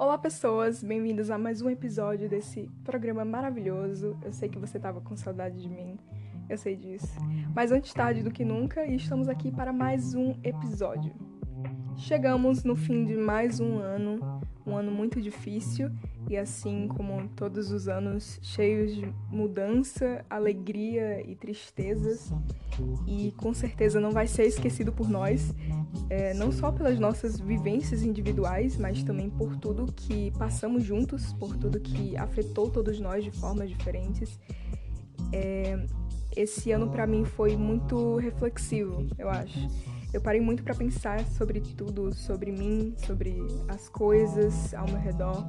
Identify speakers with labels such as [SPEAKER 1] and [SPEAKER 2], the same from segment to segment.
[SPEAKER 1] Olá, pessoas! Bem-vindos a mais um episódio desse programa maravilhoso. Eu sei que você estava com saudade de mim, eu sei disso. Mas antes tarde do que nunca, e estamos aqui para mais um episódio. Chegamos no fim de mais um ano, um ano muito difícil e assim como todos os anos cheios de mudança, alegria e tristezas, e com certeza não vai ser esquecido por nós, é, não só pelas nossas vivências individuais, mas também por tudo que passamos juntos, por tudo que afetou todos nós de formas diferentes. É, esse ano para mim foi muito reflexivo, eu acho. Eu parei muito para pensar sobre tudo, sobre mim, sobre as coisas ao meu redor,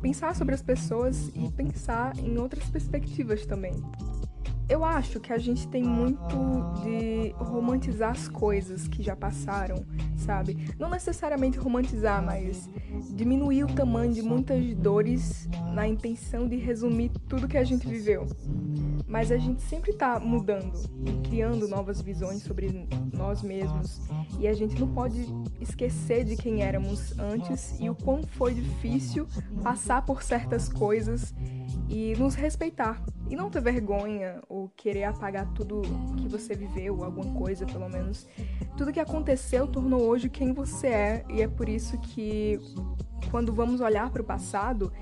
[SPEAKER 1] pensar sobre as pessoas e pensar em outras perspectivas também. Eu acho que a gente tem muito de romantizar as coisas que já passaram, sabe? Não necessariamente romantizar, mas diminuir o tamanho de muitas dores na intenção de resumir tudo que a gente viveu. Mas a gente sempre tá mudando e criando novas visões sobre nós mesmos, e a gente não pode esquecer de quem éramos antes e o quão foi difícil passar por certas coisas e nos respeitar e não ter vergonha ou querer apagar tudo que você viveu, alguma coisa pelo menos. Tudo que aconteceu tornou hoje quem você é e é por isso que quando vamos olhar para o passado,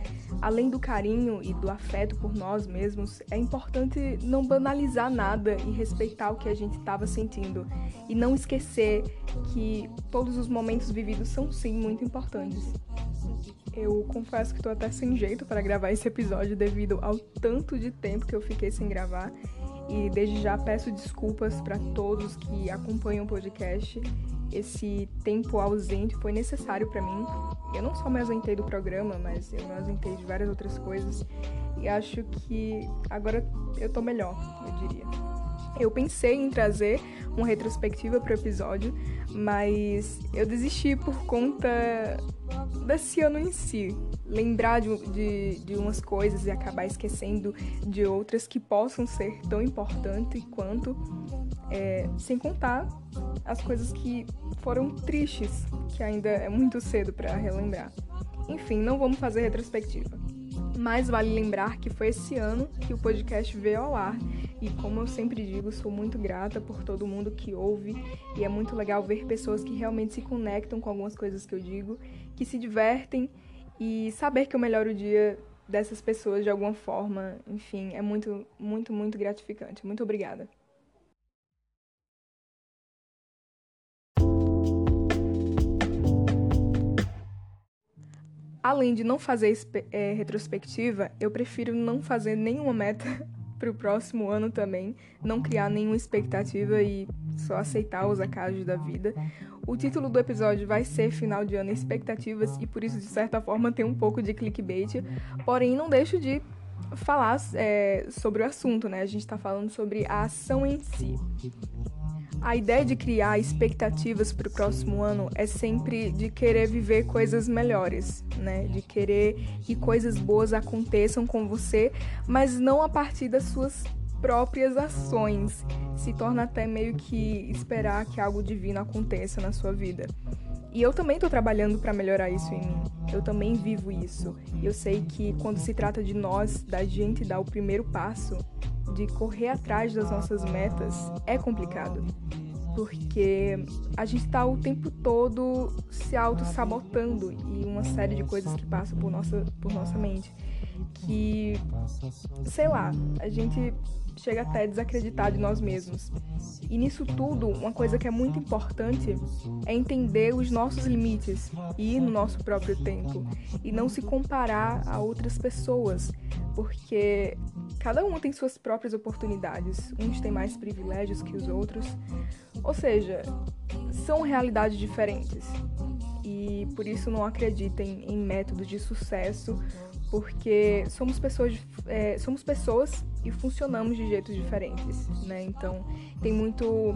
[SPEAKER 1] além do carinho e do afeto por nós mesmos, é importante não banalizar nada e respeitar o que a gente estava sentindo e não esquecer que todos os momentos vividos são sim muito importantes. Eu confesso que estou até sem jeito para gravar esse episódio devido ao tanto de tempo que eu fiquei sem gravar. E desde já peço desculpas para todos que acompanham o podcast. Esse tempo ausente foi necessário para mim. Eu não só me ausentei do programa, mas eu me ausentei de várias outras coisas. E acho que agora eu tô melhor, eu diria. Eu pensei em trazer uma retrospectiva para o episódio, mas eu desisti por conta desse ano em si. Lembrar de, de, de, umas coisas e acabar esquecendo de outras que possam ser tão importantes quanto, é, sem contar as coisas que foram tristes, que ainda é muito cedo para relembrar. Enfim, não vamos fazer retrospectiva. Mas vale lembrar que foi esse ano que o podcast veio ao ar. E como eu sempre digo, sou muito grata por todo mundo que ouve. E é muito legal ver pessoas que realmente se conectam com algumas coisas que eu digo, que se divertem e saber que eu melhoro o dia dessas pessoas de alguma forma. Enfim, é muito, muito, muito gratificante. Muito obrigada. além de não fazer é, retrospectiva, eu prefiro não fazer nenhuma meta para o próximo ano também, não criar nenhuma expectativa e só aceitar os acasos da vida. O título do episódio vai ser Final de Ano Expectativas e por isso, de certa forma, tem um pouco de clickbait, porém, não deixo de falar é, sobre o assunto, né? A gente está falando sobre a ação em si. A ideia de criar expectativas para o próximo ano é sempre de querer viver coisas melhores, né? De querer que coisas boas aconteçam com você, mas não a partir das suas próprias ações. Se torna até meio que esperar que algo divino aconteça na sua vida. E eu também estou trabalhando para melhorar isso em mim. Eu também vivo isso. Eu sei que quando se trata de nós, da gente dar o primeiro passo, de correr atrás das nossas metas é complicado. Porque a gente está o tempo todo se auto-sabotando e uma série de coisas que passam por nossa, por nossa mente. Que, sei lá, a gente chega até a desacreditar de nós mesmos. E nisso tudo, uma coisa que é muito importante é entender os nossos limites e ir no nosso próprio tempo e não se comparar a outras pessoas, porque cada um tem suas próprias oportunidades, uns têm mais privilégios que os outros, ou seja, são realidades diferentes. E por isso não acreditem em métodos de sucesso porque somos pessoas, é, somos pessoas e funcionamos de jeitos diferentes, né? Então tem muito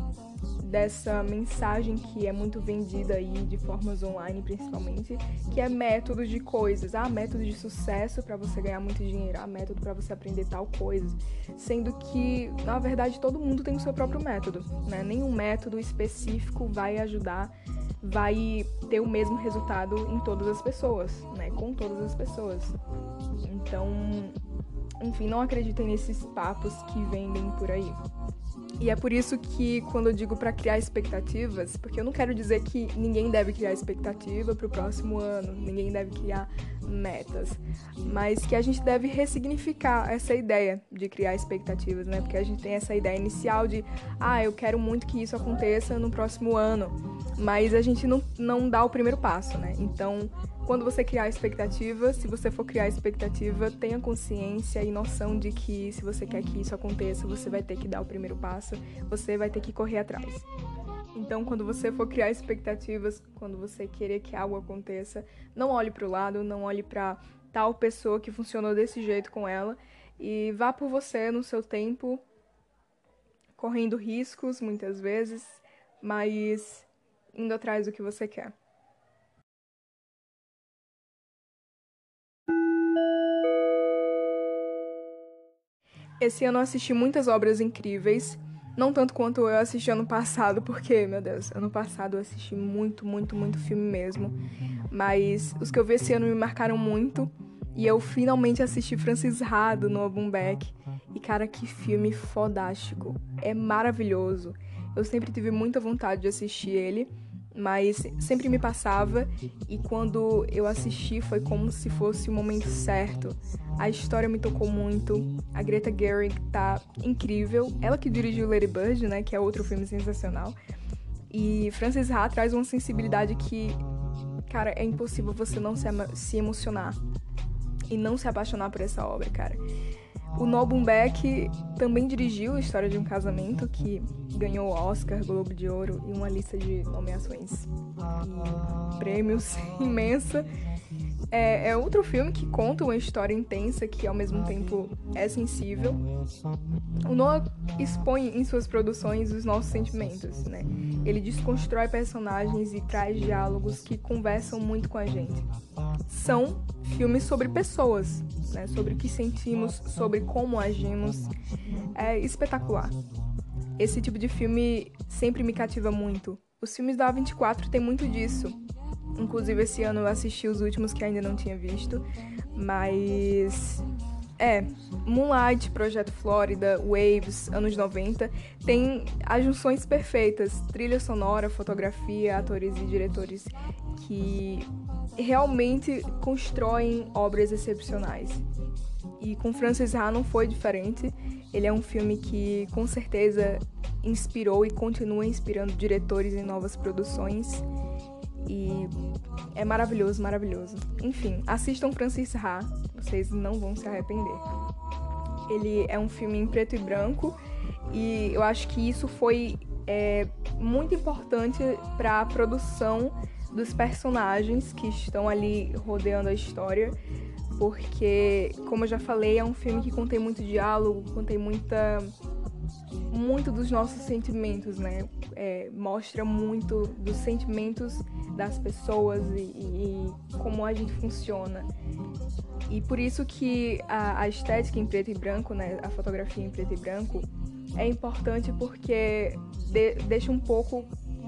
[SPEAKER 1] dessa mensagem que é muito vendida aí de formas online principalmente, que é métodos de coisas, ah, método de sucesso para você ganhar muito dinheiro, ah, método para você aprender tal coisa, sendo que na verdade todo mundo tem o seu próprio método, né? Nenhum método específico vai ajudar vai ter o mesmo resultado em todas as pessoas, né? Com todas as pessoas. Então, enfim, não acreditem nesses papos que vendem por aí. E é por isso que quando eu digo para criar expectativas, porque eu não quero dizer que ninguém deve criar expectativa para o próximo ano, ninguém deve criar metas, mas que a gente deve ressignificar essa ideia de criar expectativas, né? Porque a gente tem essa ideia inicial de, ah, eu quero muito que isso aconteça no próximo ano, mas a gente não, não dá o primeiro passo, né? Então, quando você criar expectativa, se você for criar expectativa, tenha consciência e noção de que se você quer que isso aconteça, você vai ter que dar o primeiro passo, você vai ter que correr atrás. Então, quando você for criar expectativas, quando você querer que algo aconteça, não olhe para o lado, não olhe para tal pessoa que funcionou desse jeito com ela e vá por você no seu tempo, correndo riscos muitas vezes, mas indo atrás do que você quer. Esse ano eu assisti muitas obras incríveis, não tanto quanto eu assisti ano passado, porque, meu Deus, ano passado eu assisti muito, muito, muito filme mesmo. Mas os que eu vi esse ano me marcaram muito. E eu finalmente assisti Francis Ha do Noah. E cara, que filme fodástico. É maravilhoso. Eu sempre tive muita vontade de assistir ele mas sempre me passava e quando eu assisti foi como se fosse o momento certo. A história me tocou muito. A Greta Gerwig tá incrível. Ela que dirigiu Lady Bird, né, que é outro filme sensacional. E Frances Ha traz uma sensibilidade que, cara, é impossível você não se, se emocionar e não se apaixonar por essa obra, cara. O Noah Baumbach também dirigiu a História de um Casamento, que ganhou Oscar, Globo de Ouro e uma lista de nomeações e prêmios imensa. É, é, outro filme que conta uma história intensa que ao mesmo tempo é sensível. O Noah expõe em suas produções os nossos sentimentos, né? Ele desconstrói personagens e traz diálogos que conversam muito com a gente. São filmes sobre pessoas, né? Sobre o que sentimos, sobre como agimos. É espetacular. Esse tipo de filme sempre me cativa muito. Os filmes da A24 têm muito disso Inclusive, esse ano eu assisti os últimos que ainda não tinha visto. Mas. É, Moonlight, Projeto Flórida, Waves, anos 90, tem as junções perfeitas, trilha sonora, fotografia, atores e diretores que realmente constroem obras excepcionais. E com Francis Ha não foi diferente. Ele é um filme que com certeza inspirou e continua inspirando diretores em novas produções. E é maravilhoso, maravilhoso. Enfim, assistam Francis Ha, vocês não vão se arrepender. Ele é um filme em preto e branco e eu acho que isso foi é, muito importante para a produção dos personagens que estão ali rodeando a história, porque, como eu já falei, é um filme que contém muito diálogo, contém muita muito dos nossos sentimentos, né? É, mostra muito dos sentimentos das pessoas e, e, e, como a gente funciona. E por isso que a, a, estética em preto e branco, né? A fotografia em preto e branco é importante porque de, deixa um pouco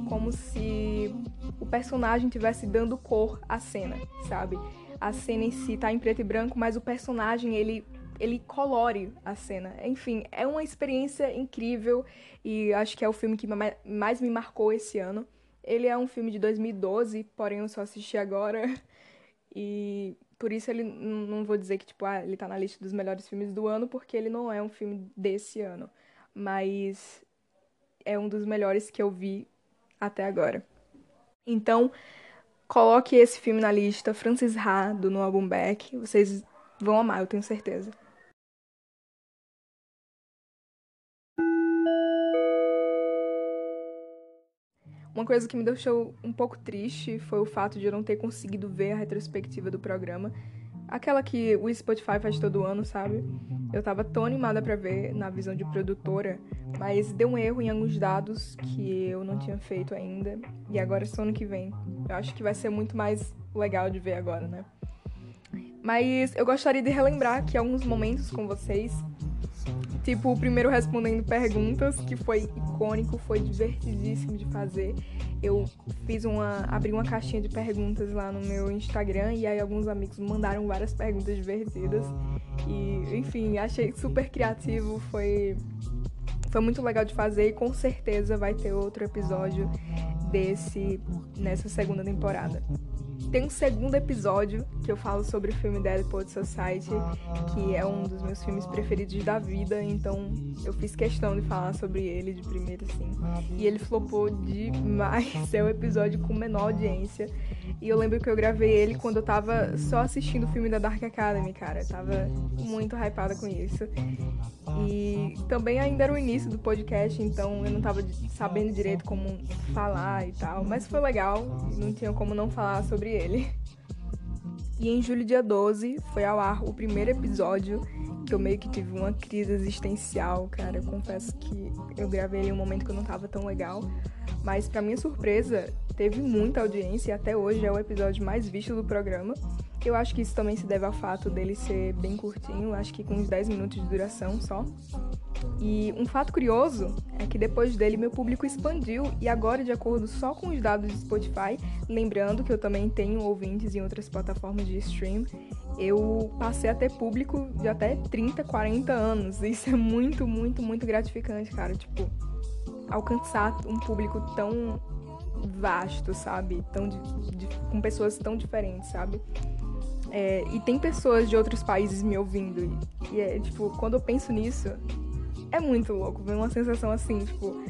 [SPEAKER 1] como se o personagem estivesse dando cor à cena, sabe? A cena em si tá em preto e branco, mas o personagem ele ele colore a cena. Enfim, é uma experiência incrível e acho que é o filme que mais me marcou esse ano. Ele é um filme de 2012, porém eu só assisti agora. E por isso ele não vou dizer que tipo, ah, ele tá na lista dos melhores filmes do ano, porque ele não é um filme desse ano, mas é um dos melhores que eu vi até agora. Então, coloque esse filme na lista, Francis Ha, do Noah Baumbach. Vocês vão amar, eu tenho certeza. Uma coisa que me deixou um pouco triste foi o fato de eu não ter conseguido ver a retrospectiva do programa. Aquela que o Spotify faz todo ano, sabe? Eu tava tão animada para ver na visão de produtora, mas deu um erro em alguns dados que eu não tinha feito ainda. E agora é só ano que vem. Eu acho que vai ser muito mais legal de ver agora, né? Mas eu gostaria de relembrar que alguns momentos com vocês Tipo, o primeiro respondendo perguntas, que foi icônico, foi divertidíssimo de fazer. Eu fiz uma. abri uma caixinha de perguntas lá no meu Instagram e aí alguns amigos mandaram várias perguntas divertidas. E, enfim, achei super criativo, foi. Foi muito legal de fazer e com certeza vai ter outro episódio desse nessa segunda temporada. Tem um segundo episódio que eu falo sobre o filme Dead Poet Society, que é um dos meus filmes preferidos da vida, então eu fiz questão de falar sobre ele de primeiro, assim. E ele flopou demais, é o episódio com menor audiência. E eu lembro que eu gravei ele quando eu tava só assistindo o filme da Dark Academy, cara. Eu tava muito hypada com isso. E também ainda era o início do podcast, então eu não tava sabendo direito como falar e tal. Mas foi legal, não tinha como não falar sobre ele. E em julho, dia 12, foi ao ar o primeiro episódio que eu meio que tive uma crise existencial, cara. Eu confesso que eu gravei em um momento que eu não tava tão legal. Mas, para minha surpresa, teve muita audiência e até hoje é o episódio mais visto do programa. Eu acho que isso também se deve ao fato dele ser bem curtinho, acho que com uns 10 minutos de duração só. E um fato curioso é que depois dele meu público expandiu e agora, de acordo só com os dados de Spotify, lembrando que eu também tenho ouvintes em outras plataformas de stream, eu passei a ter público de até 30, 40 anos. Isso é muito, muito, muito gratificante, cara. Tipo, alcançar um público tão vasto, sabe? Tão de, de, com pessoas tão diferentes, sabe? É, e tem pessoas de outros países me ouvindo. E, e, é, tipo, quando eu penso nisso, é muito louco. Vem uma sensação assim, tipo,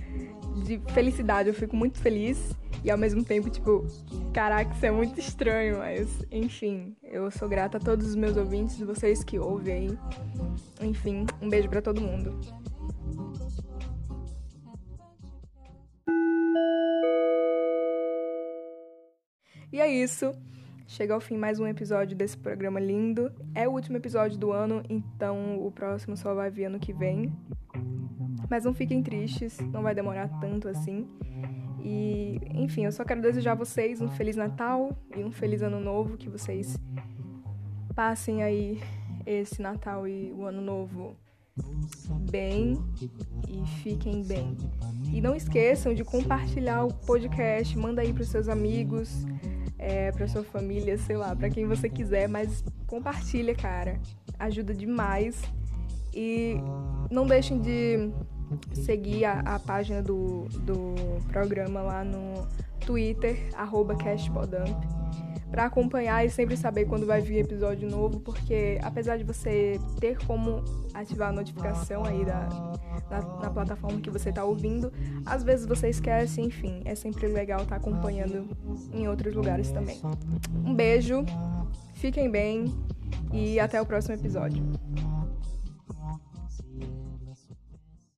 [SPEAKER 1] de felicidade. Eu fico muito feliz e ao mesmo tempo, tipo, caraca, isso é muito estranho. Mas, enfim, eu sou grata a todos os meus ouvintes, vocês que ouvem aí. Enfim, um beijo para todo mundo. E é isso. Chega ao fim mais um episódio desse programa lindo. É o último episódio do ano, então o próximo só vai vir ano que vem. Mas não fiquem tristes, não vai demorar tanto assim. E, enfim, eu só quero desejar a vocês um Feliz Natal e um Feliz Ano Novo, que vocês passem aí esse Natal e o Ano Novo bem e fiquem bem. E não esqueçam de compartilhar o podcast, manda aí para seus amigos, é, para sua família, sei lá, para quem você quiser, mas compartilha, cara. Ajuda demais. E não deixem de seguir a, a página do, do programa lá no Twitter, arroba castpodump, para acompanhar e sempre saber quando vai vir episódio novo, porque apesar de você ter como ativar a notificação aí da, na, plataforma que você está ouvindo. Às vezes você esquece, enfim, é sempre legal estar tá acompanhando em outros lugares também. Um beijo, fiquem bem e até o próximo episódio.